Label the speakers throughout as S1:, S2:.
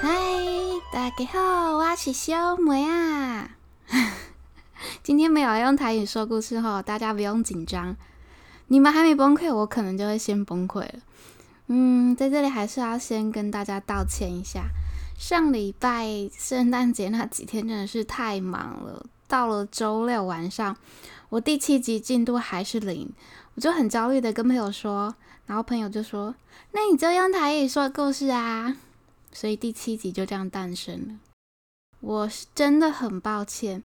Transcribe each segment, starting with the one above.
S1: 嗨，大家好，我是小梅啊。今天没有用台语说故事后，大家不用紧张。你们还没崩溃，我可能就会先崩溃了。嗯，在这里还是要先跟大家道歉一下。上礼拜圣诞节那几天真的是太忙了，到了周六晚上，我第七集进度还是零，我就很焦虑的跟朋友说，然后朋友就说：“那你就用台语说故事啊。”所以第七集就这样诞生了，我是真的很抱歉。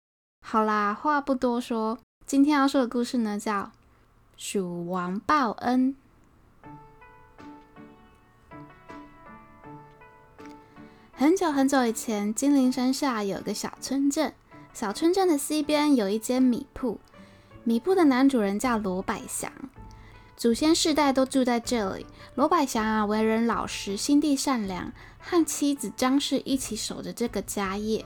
S1: 好啦，话不多说，今天要说的故事呢，叫《鼠王报恩》。很久很久以前，金陵山下有个小村镇，小村镇的西边有一间米铺，米铺的男主人叫罗百祥。祖先世代都住在这里。罗百祥啊，为人老实，心地善良，和妻子张氏一起守着这个家业。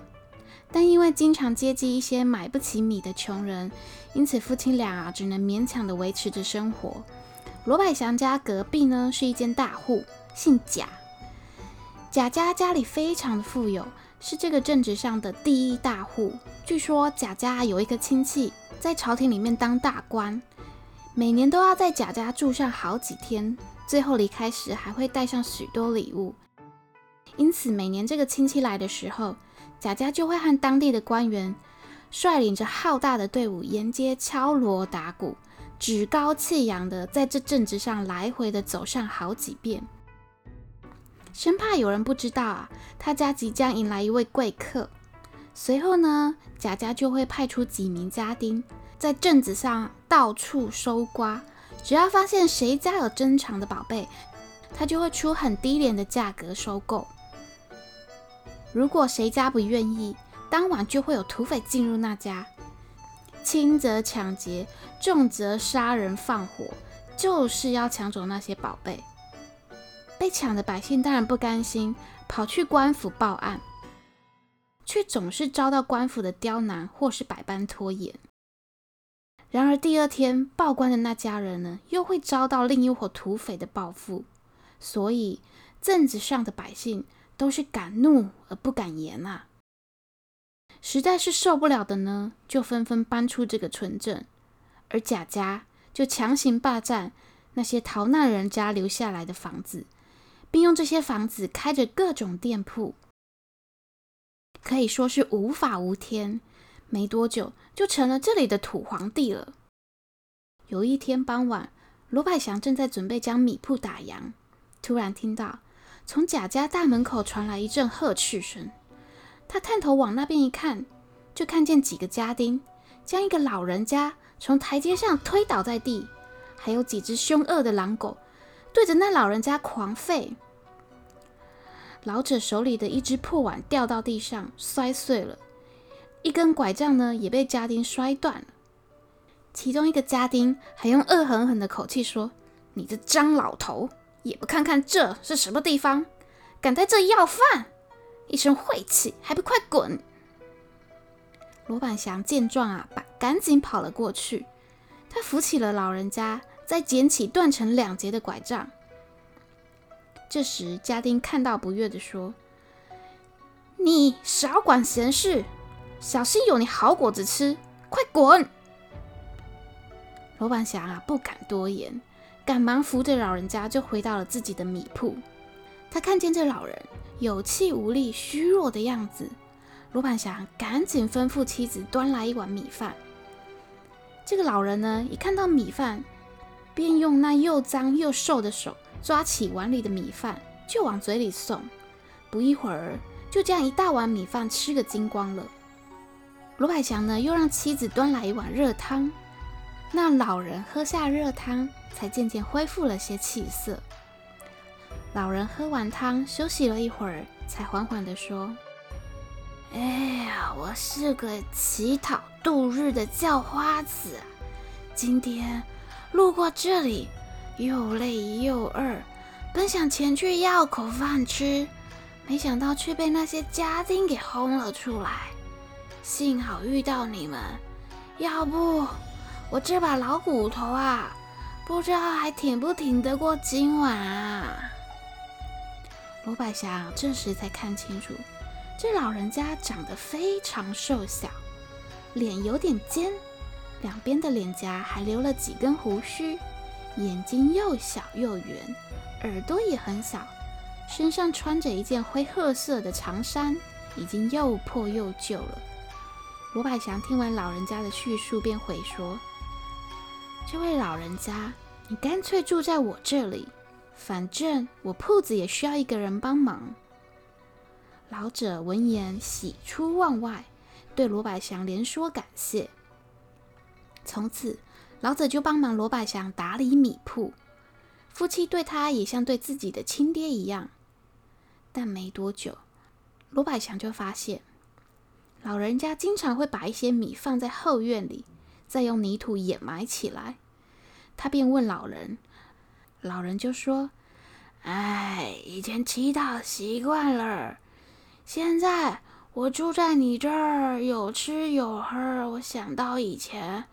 S1: 但因为经常接济一些买不起米的穷人，因此夫妻俩啊，只能勉强的维持着生活。罗百祥家隔壁呢，是一间大户，姓贾。贾家家里非常的富有，是这个镇子上的第一大户。据说贾家有一个亲戚在朝廷里面当大官。每年都要在贾家住上好几天，最后离开时还会带上许多礼物。因此，每年这个亲戚来的时候，贾家就会和当地的官员率领着浩大的队伍沿街敲锣打鼓，趾高气扬的在这镇子上来回的走上好几遍，生怕有人不知道啊，他家即将迎来一位贵客。随后呢，贾家就会派出几名家丁。在镇子上到处搜刮，只要发现谁家有珍藏的宝贝，他就会出很低廉的价格收购。如果谁家不愿意，当晚就会有土匪进入那家，轻则抢劫，重则杀人放火，就是要抢走那些宝贝。被抢的百姓当然不甘心，跑去官府报案，却总是遭到官府的刁难或是百般拖延。然而第二天报官的那家人呢，又会遭到另一伙土匪的报复，所以镇子上的百姓都是敢怒而不敢言啊。实在是受不了的呢，就纷纷搬出这个村镇，而贾家就强行霸占那些逃难人家留下来的房子，并用这些房子开着各种店铺，可以说是无法无天。没多久，就成了这里的土皇帝了。有一天傍晚，罗百祥正在准备将米铺打烊，突然听到从贾家大门口传来一阵呵斥声。他探头往那边一看，就看见几个家丁将一个老人家从台阶上推倒在地，还有几只凶恶的狼狗对着那老人家狂吠。老者手里的一只破碗掉到地上，摔碎了。一根拐杖呢，也被家丁摔断了。其中一个家丁还用恶狠狠的口气说：“你这张老头，也不看看这是什么地方，敢在这要饭，一身晦气，还不快滚！”罗百祥见状啊，把赶紧跑了过去。他扶起了老人家，再捡起断成两截的拐杖。这时，家丁看到不悦地说：“你少管闲事！”小心有你好果子吃！快滚！罗板祥啊，不敢多言，赶忙扶着老人家就回到了自己的米铺。他看见这老人有气无力、虚弱的样子，罗板祥赶紧吩咐妻子端来一碗米饭。这个老人呢，一看到米饭，便用那又脏又瘦的手抓起碗里的米饭就往嘴里送。不一会儿，就这样一大碗米饭吃个精光了。罗百祥呢，又让妻子端来一碗热汤，那老人喝下热汤，才渐渐恢复了些气色。老人喝完汤，休息了一会儿，才缓缓地说：“哎呀，我是个乞讨度日的叫花子，今天路过这里，又累又饿，本想前去要口饭吃，没想到却被那些家丁给轰了出来。”幸好遇到你们，要不我这把老骨头啊，不知道还挺不挺得过今晚啊！罗百祥这时才看清楚，这老人家长得非常瘦小，脸有点尖，两边的脸颊还留了几根胡须，眼睛又小又圆，耳朵也很小，身上穿着一件灰褐色的长衫，已经又破又旧了。罗百祥听完老人家的叙述，便回说：“这位老人家，你干脆住在我这里。”反正我铺子也需要一个人帮忙。老者闻言喜出望外，对罗百祥连说感谢。从此，老者就帮忙罗百祥打理米铺，夫妻对他也像对自己的亲爹一样。但没多久，罗百祥就发现，老人家经常会把一些米放在后院里，再用泥土掩埋起来。他便问老人。老人就说：“哎，以前乞讨习惯了，现在我住在你这儿，有吃有喝。我想到以前，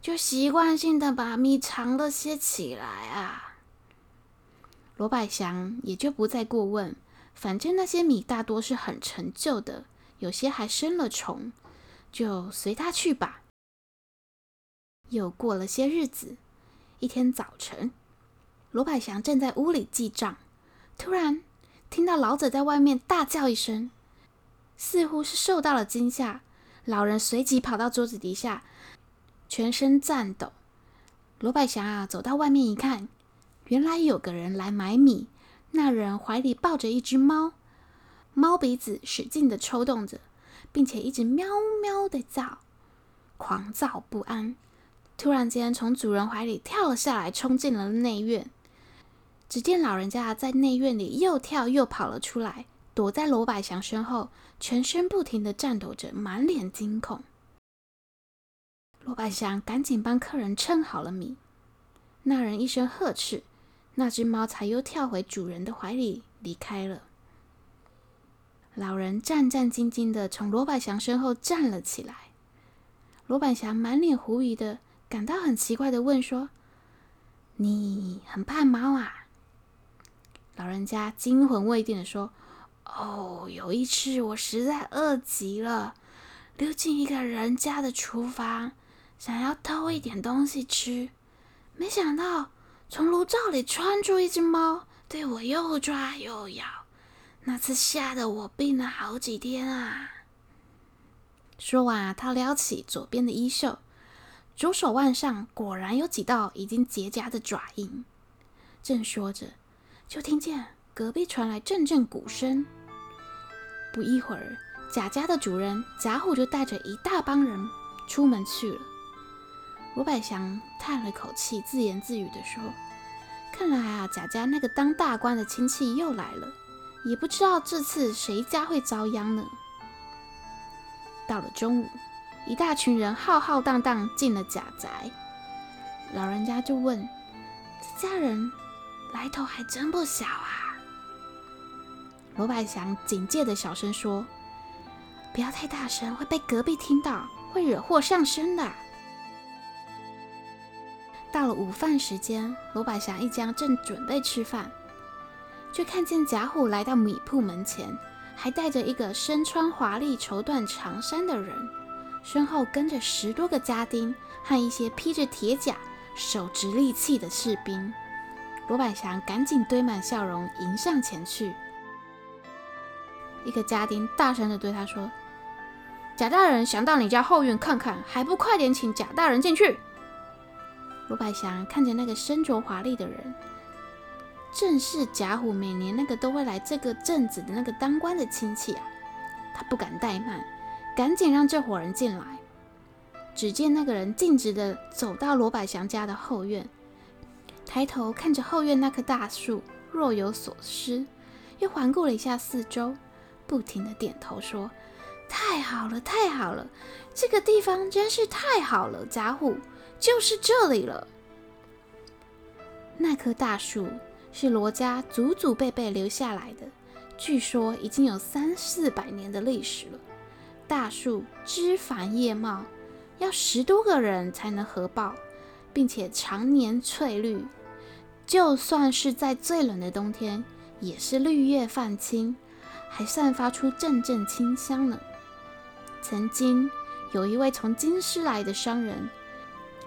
S1: 就习惯性的把米藏了些起来啊。”罗百祥也就不再过问，反正那些米大多是很陈旧的，有些还生了虫，就随他去吧。又过了些日子，一天早晨。罗百祥正在屋里记账，突然听到老者在外面大叫一声，似乎是受到了惊吓。老人随即跑到桌子底下，全身颤抖。罗百祥啊，走到外面一看，原来有个人来买米，那人怀里抱着一只猫，猫鼻子使劲的抽动着，并且一直喵喵的叫，狂躁不安。突然间，从主人怀里跳了下来，冲进了内院。只见老人家在内院里又跳又跑了出来，躲在罗百祥身后，全身不停的颤抖着，满脸惊恐。罗百祥赶紧帮客人称好了米，那人一声呵斥，那只猫才又跳回主人的怀里离开了。老人战战兢兢地从罗百祥身后站了起来。罗百祥满脸狐疑的，感到很奇怪的问说：“你很怕猫啊？”老人家惊魂未定地说：“哦，有一次我实在饿极了，溜进一个人家的厨房，想要偷一点东西吃，没想到从炉灶里窜出一只猫，对我又抓又咬。那次吓得我病了好几天啊！”说完，他撩起左边的衣袖，左手腕上果然有几道已经结痂的爪印。正说着。就听见隔壁传来阵阵鼓声。不一会儿，贾家的主人贾虎就带着一大帮人出门去了。罗百祥叹了口气，自言自语地说：“看来啊，贾家那个当大官的亲戚又来了，也不知道这次谁家会遭殃呢。”到了中午，一大群人浩浩荡荡进了贾宅，老人家就问：“这家人？”来头还真不小啊！罗百祥警戒的小声说：“不要太大声，会被隔壁听到，会惹祸上身的。”到了午饭时间，罗百祥一家正准备吃饭，却看见贾虎来到米铺门前，还带着一个身穿华丽绸缎长衫的人，身后跟着十多个家丁和一些披着铁甲、手执利器的士兵。罗百祥赶紧堆满笑容迎上前去。一个家丁大声地对他说：“贾大人想到你家后院看看，还不快点请贾大人进去？”罗百祥看着那个身着华丽的人，正是贾虎每年那个都会来这个镇子的那个当官的亲戚啊！他不敢怠慢，赶紧让这伙人进来。只见那个人径直的走到罗百祥家的后院。抬头看着后院那棵大树，若有所思，又环顾了一下四周，不停的点头说：“太好了，太好了，这个地方真是太好了，贾虎，就是这里了。”那棵大树是罗家祖祖辈辈留下来的，据说已经有三四百年的历史了。大树枝繁叶茂，要十多个人才能合抱，并且常年翠绿。就算是在最冷的冬天，也是绿叶泛青，还散发出阵阵清香呢。曾经有一位从京师来的商人，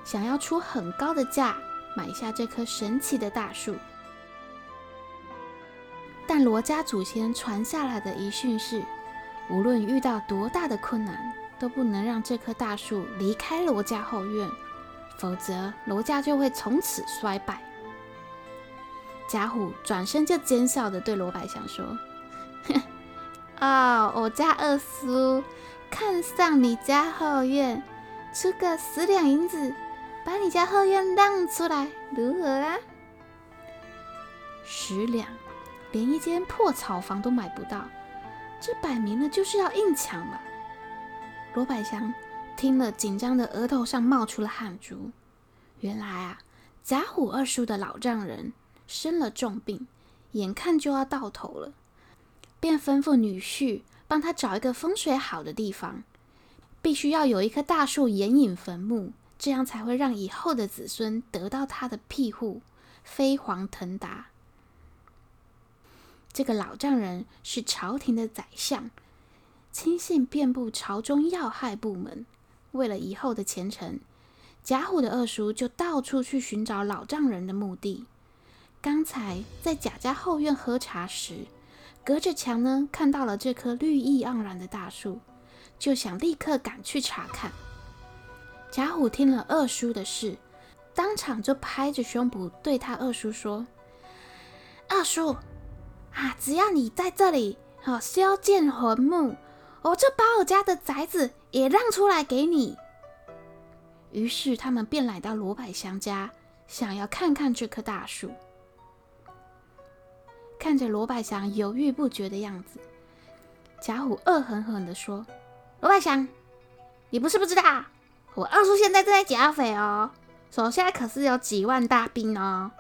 S1: 想要出很高的价买下这棵神奇的大树，但罗家祖先传下来的遗训是，无论遇到多大的困难，都不能让这棵大树离开罗家后院，否则罗家就会从此衰败。贾虎转身就奸笑地对罗百祥说：“哼，哦，我家二叔看上你家后院，出个十两银子，把你家后院让出来，如何啊？十两，连一间破草房都买不到，这摆明了就是要硬抢嘛！”罗百祥听了，紧张的额头上冒出了汗珠。原来啊，贾虎二叔的老丈人。生了重病，眼看就要到头了，便吩咐女婿帮他找一个风水好的地方，必须要有一棵大树掩隐坟墓，这样才会让以后的子孙得到他的庇护，飞黄腾达。这个老丈人是朝廷的宰相，亲信遍布朝中要害部门。为了以后的前程，贾虎的二叔就到处去寻找老丈人的墓地。刚才在贾家后院喝茶时，隔着墙呢看到了这棵绿意盎然的大树，就想立刻赶去查看。贾虎听了二叔的事，当场就拍着胸脯对他二叔说：“二叔啊，只要你在这里好修建坟墓，我就把我家的宅子也让出来给你。”于是他们便来到罗百祥家，想要看看这棵大树。看着罗百祥犹豫不决的样子，贾虎恶狠狠地说：“罗百祥，你不是不知道，我二叔现在正在剿匪哦，手下可是有几万大兵哦。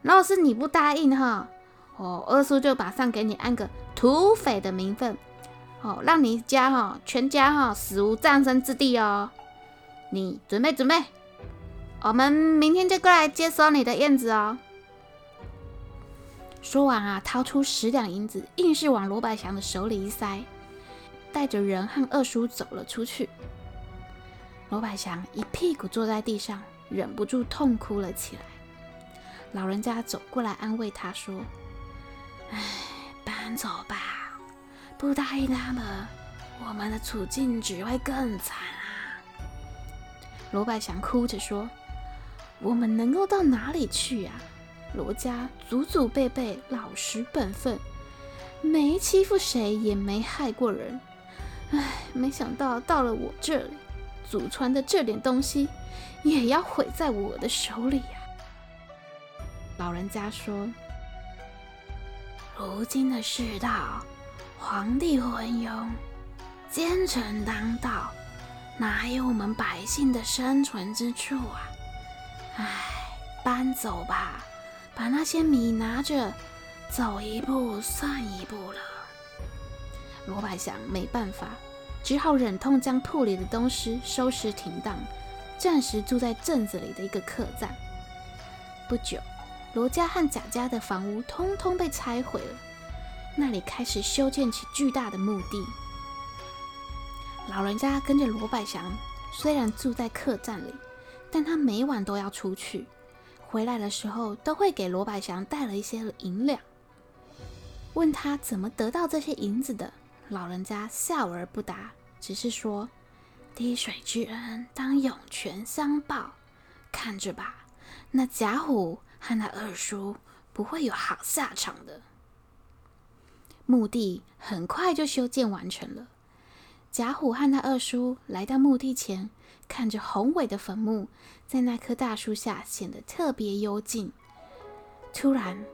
S1: 若是你不答应哈，我二叔就马上给你安个土匪的名分，哦，让你家哈全家哈死无葬身之地哦。你准备准备，我们明天就过来接收你的燕子哦。”说完啊，掏出十两银子，硬是往罗百祥的手里一塞，带着人和二叔走了出去。罗百祥一屁股坐在地上，忍不住痛哭了起来。老人家走过来安慰他说：“哎，搬走吧，不答应他们，我们的处境只会更惨啊。”罗百祥哭着说：“我们能够到哪里去呀？”罗家祖祖辈辈老实本分，没欺负谁，也没害过人。唉，没想到到了我这里，祖传的这点东西也要毁在我的手里呀！老人家说：“如今的世道，皇帝昏庸，奸臣当道，哪有我们百姓的生存之处啊？唉，搬走吧。”把那些米拿着，走一步算一步了。罗百祥没办法，只好忍痛将铺里的东西收拾停当，暂时住在镇子里的一个客栈。不久，罗家和贾家的房屋通通被拆毁了，那里开始修建起巨大的墓地。老人家跟着罗百祥，虽然住在客栈里，但他每晚都要出去。回来的时候，都会给罗百祥带了一些银两。问他怎么得到这些银子的，老人家笑而不答，只是说：“滴水之恩，当涌泉相报。看着吧，那贾虎和他二叔不会有好下场的。”墓地很快就修建完成了。贾虎和他二叔来到墓地前。看着宏伟的坟墓，在那棵大树下显得特别幽静。突然，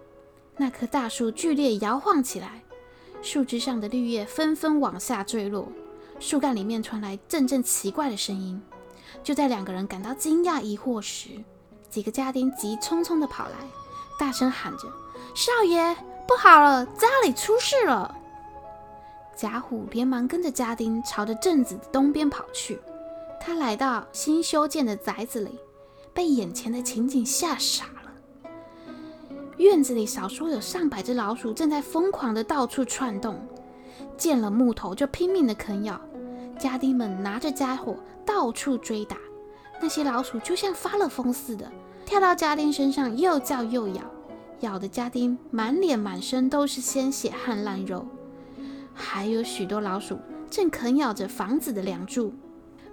S1: 那棵大树剧烈摇晃起来，树枝上的绿叶纷纷往下坠落，树干里面传来阵阵奇怪的声音。就在两个人感到惊讶疑惑时，几个家丁急匆匆的跑来，大声喊着：“少爷，不好了，家里出事了！”贾虎连忙跟着家丁朝着镇子的东边跑去。他来到新修建的宅子里，被眼前的情景吓傻了。院子里少说有上百只老鼠正在疯狂的到处窜动，见了木头就拼命的啃咬。家丁们拿着家伙到处追打，那些老鼠就像发了疯似的，跳到家丁身上又叫又咬，咬的家丁满脸满身都是鲜血和烂肉。还有许多老鼠正啃咬着房子的梁柱，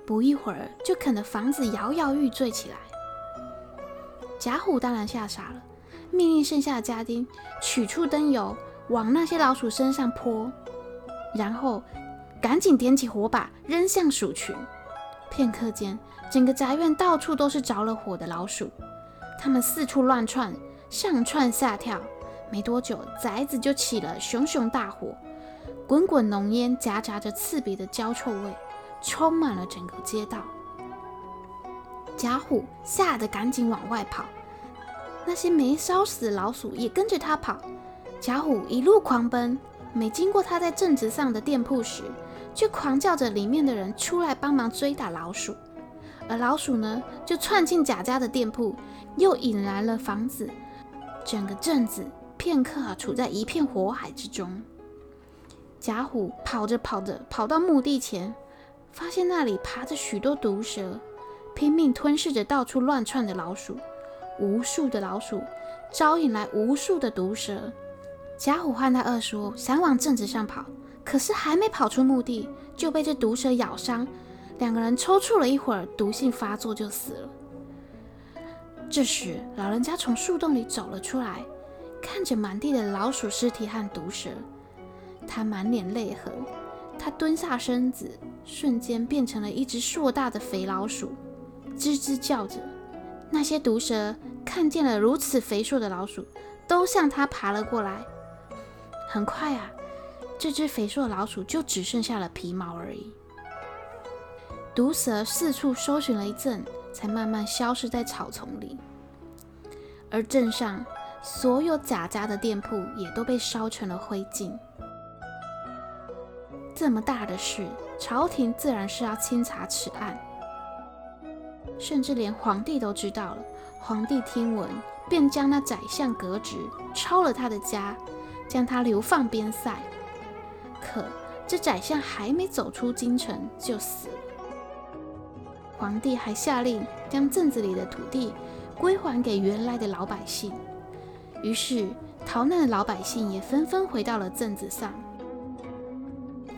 S1: 不一会儿就啃得房子摇摇欲坠起来。贾虎当然吓傻了。命令剩下的家丁取出灯油，往那些老鼠身上泼，然后赶紧点起火把，扔向鼠群。片刻间，整个宅院到处都是着了火的老鼠，它们四处乱窜，上窜下跳。没多久，宅子就起了熊熊大火，滚滚浓烟夹杂着刺鼻的焦臭味，充满了整个街道。贾虎吓得赶紧往外跑。那些没烧死的老鼠也跟着他跑，贾虎一路狂奔，每经过他在镇子上的店铺时，就狂叫着里面的人出来帮忙追打老鼠，而老鼠呢，就窜进贾家的店铺，又引燃了房子，整个镇子片刻啊处在一片火海之中。贾虎跑着跑着跑到墓地前，发现那里爬着许多毒蛇，拼命吞噬着到处乱窜的老鼠。无数的老鼠招引来无数的毒蛇，贾虎和他二叔想往镇子上跑，可是还没跑出墓地，就被这毒蛇咬伤。两个人抽搐了一会儿，毒性发作就死了。这时，老人家从树洞里走了出来，看着满地的老鼠尸体和毒蛇，他满脸泪痕。他蹲下身子，瞬间变成了一只硕大的肥老鼠，吱吱叫着。那些毒蛇看见了如此肥硕的老鼠，都向它爬了过来。很快啊，这只肥硕的老鼠就只剩下了皮毛而已。毒蛇四处搜寻了一阵，才慢慢消失在草丛里。而镇上所有贾家的店铺也都被烧成了灰烬。这么大的事，朝廷自然是要清查此案。甚至连皇帝都知道了。皇帝听闻，便将那宰相革职，抄了他的家，将他流放边塞。可这宰相还没走出京城就死了。皇帝还下令将镇子里的土地归还给原来的老百姓。于是逃难的老百姓也纷纷回到了镇子上。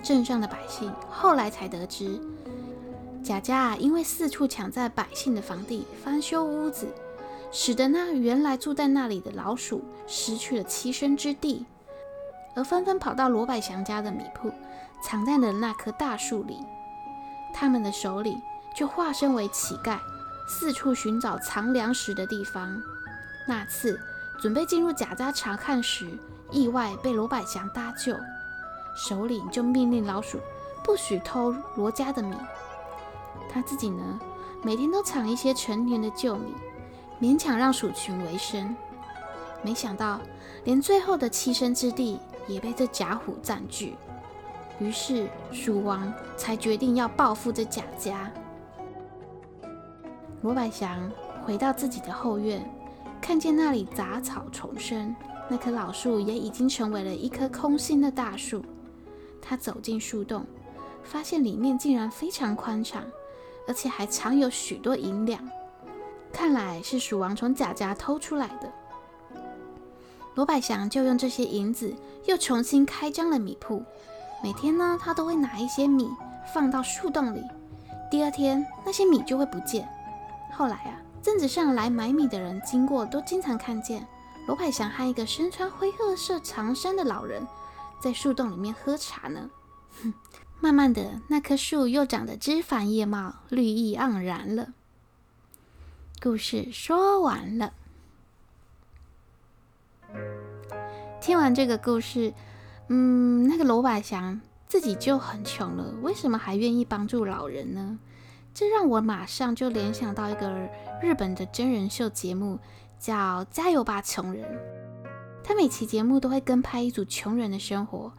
S1: 镇上的百姓后来才得知。贾家因为四处抢在百姓的房地，翻修屋子，使得那原来住在那里的老鼠失去了栖身之地，而纷纷跑到罗百祥家的米铺，藏在了那棵大树里。他们的首领就化身为乞丐，四处寻找藏粮食的地方。那次准备进入贾家查看时，意外被罗百祥搭救，首领就命令老鼠不许偷罗家的米。他自己呢，每天都抢一些陈年的旧米，勉强让鼠群为生。没想到，连最后的栖身之地也被这贾虎占据。于是，鼠王才决定要报复这贾家。罗百祥回到自己的后院，看见那里杂草丛生，那棵老树也已经成为了一棵空心的大树。他走进树洞，发现里面竟然非常宽敞。而且还藏有许多银两，看来是鼠王从贾家偷出来的。罗百祥就用这些银子又重新开张了米铺。每天呢，他都会拿一些米放到树洞里。第二天，那些米就会不见。后来啊，镇子上来买米的人经过，都经常看见罗百祥和一个身穿灰褐色长衫的老人在树洞里面喝茶呢。哼。慢慢的，那棵树又长得枝繁叶茂，绿意盎然了。故事说完了。听完这个故事，嗯，那个罗百祥自己就很穷了，为什么还愿意帮助老人呢？这让我马上就联想到一个日本的真人秀节目，叫《加油吧穷人》。他每期节目都会跟拍一组穷人的生活。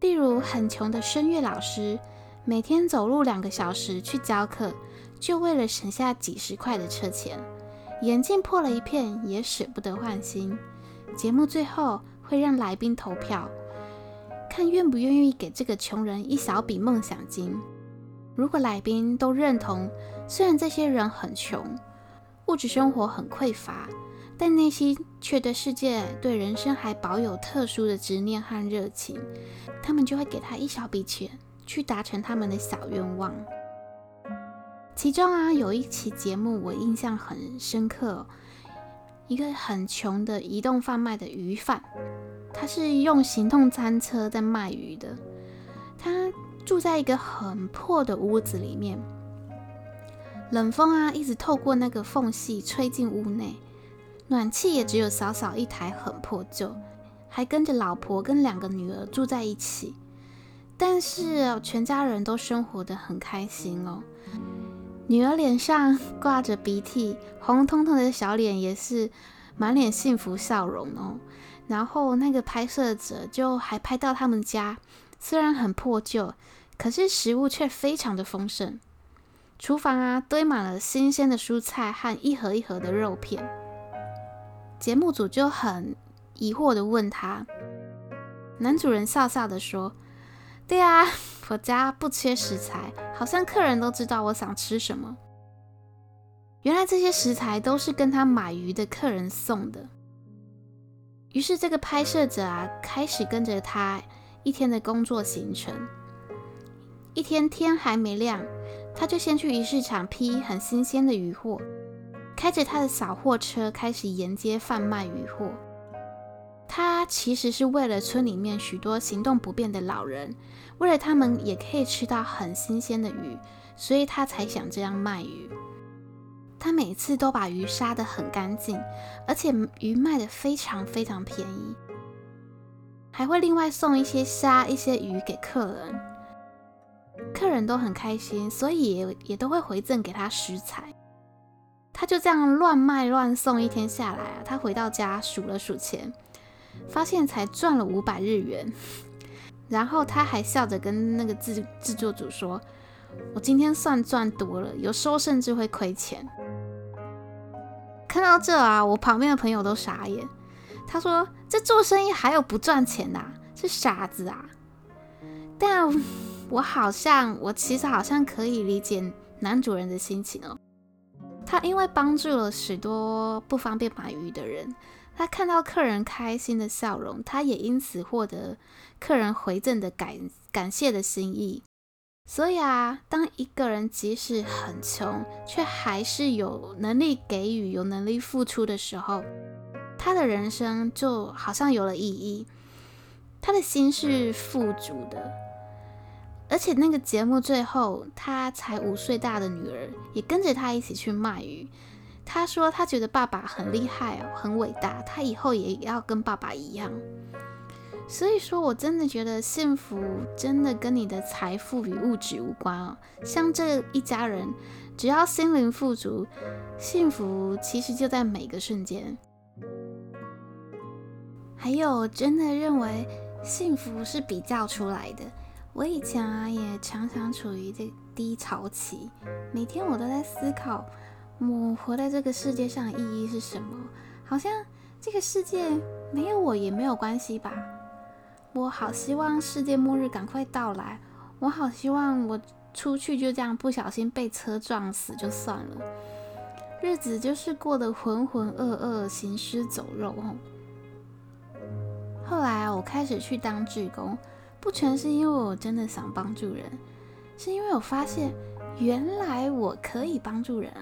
S1: 例如，很穷的声乐老师，每天走路两个小时去教课，就为了省下几十块的车钱。眼镜破了一片，也舍不得换新。节目最后会让来宾投票，看愿不愿意给这个穷人一小笔梦想金。如果来宾都认同，虽然这些人很穷，物质生活很匮乏，但内心却对世界、对人生还保有特殊的执念和热情，他们就会给他一小笔钱，去达成他们的小愿望。其中啊，有一期节目我印象很深刻，一个很穷的移动贩卖的鱼贩，他是用行动餐车在卖鱼的，住在一个很破的屋子里面，冷风啊一直透过那个缝隙吹进屋内，暖气也只有小小一台，很破旧，还跟着老婆跟两个女儿住在一起，但是全家人都生活得很开心哦。女儿脸上挂着鼻涕，红彤彤的小脸也是满脸幸福笑容哦。然后那个拍摄者就还拍到他们家，虽然很破旧，可是食物却非常的丰盛。厨房啊堆满了新鲜的蔬菜和一盒一盒的肉片。节目组就很疑惑的问他，男主人笑笑的说：“对啊。”我家不缺食材，好像客人都知道我想吃什么。原来这些食材都是跟他买鱼的客人送的。于是这个拍摄者啊，开始跟着他一天的工作行程。一天天还没亮，他就先去鱼市场批很新鲜的鱼货，开着他的小货车开始沿街贩卖鱼货。他其实是为了村里面许多行动不便的老人。为了他们也可以吃到很新鲜的鱼，所以他才想这样卖鱼。他每次都把鱼杀得很干净，而且鱼卖得非常非常便宜，还会另外送一些虾、一些鱼给客人。客人都很开心，所以也也都会回赠给他食材。他就这样乱卖乱送，一天下来啊，他回到家数了数钱，发现才赚了五百日元。然后他还笑着跟那个制制作组说：“我今天算赚多了，有时候甚至会亏钱。”看到这啊，我旁边的朋友都傻眼。他说：“这做生意还有不赚钱的啊？是傻子啊！”但我好像，我其实好像可以理解男主人的心情哦。他因为帮助了许多不方便买鱼的人。他看到客人开心的笑容，他也因此获得客人回赠的感感谢的心意。所以啊，当一个人即使很穷，却还是有能力给予、有能力付出的时候，他的人生就好像有了意义。他的心是富足的，而且那个节目最后，他才五岁大的女儿也跟着他一起去卖鱼。他说：“他觉得爸爸很厉害哦，很伟大，他以后也要跟爸爸一样。”所以说，我真的觉得幸福真的跟你的财富与物质无关哦。像这一家人，只要心灵富足，幸福其实就在每个瞬间。还有，真的认为幸福是比较出来的。我以前啊，也常常处于这低潮期，每天我都在思考。我活在这个世界上的意义是什么？好像这个世界没有我也没有关系吧。我好希望世界末日赶快到来。我好希望我出去就这样不小心被车撞死就算了，日子就是过得浑浑噩噩、行尸走肉。后来啊，我开始去当志工，不全是因为我真的想帮助人，是因为我发现原来我可以帮助人。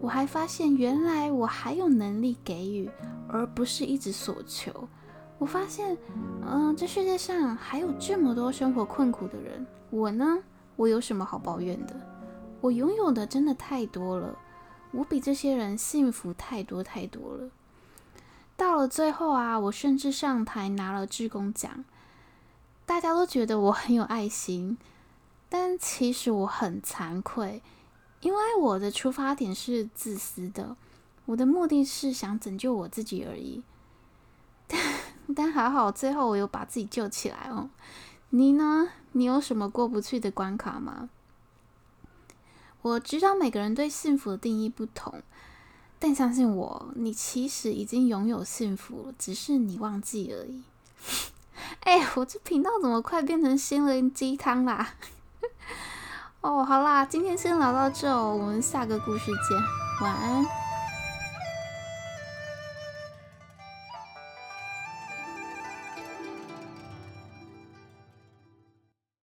S1: 我还发现，原来我还有能力给予，而不是一直索求。我发现，嗯，这世界上还有这么多生活困苦的人，我呢，我有什么好抱怨的？我拥有的真的太多了，我比这些人幸福太多太多了。到了最后啊，我甚至上台拿了志工奖，大家都觉得我很有爱心，但其实我很惭愧。因为我的出发点是自私的，我的目的是想拯救我自己而已。但 但还好，最后我又把自己救起来哦。你呢？你有什么过不去的关卡吗？我知道每个人对幸福的定义不同，但相信我，你其实已经拥有幸福了，只是你忘记而已。哎，我这频道怎么快变成心灵鸡汤啦？哦，好啦，今天先聊到这，我们下个故事见，晚安。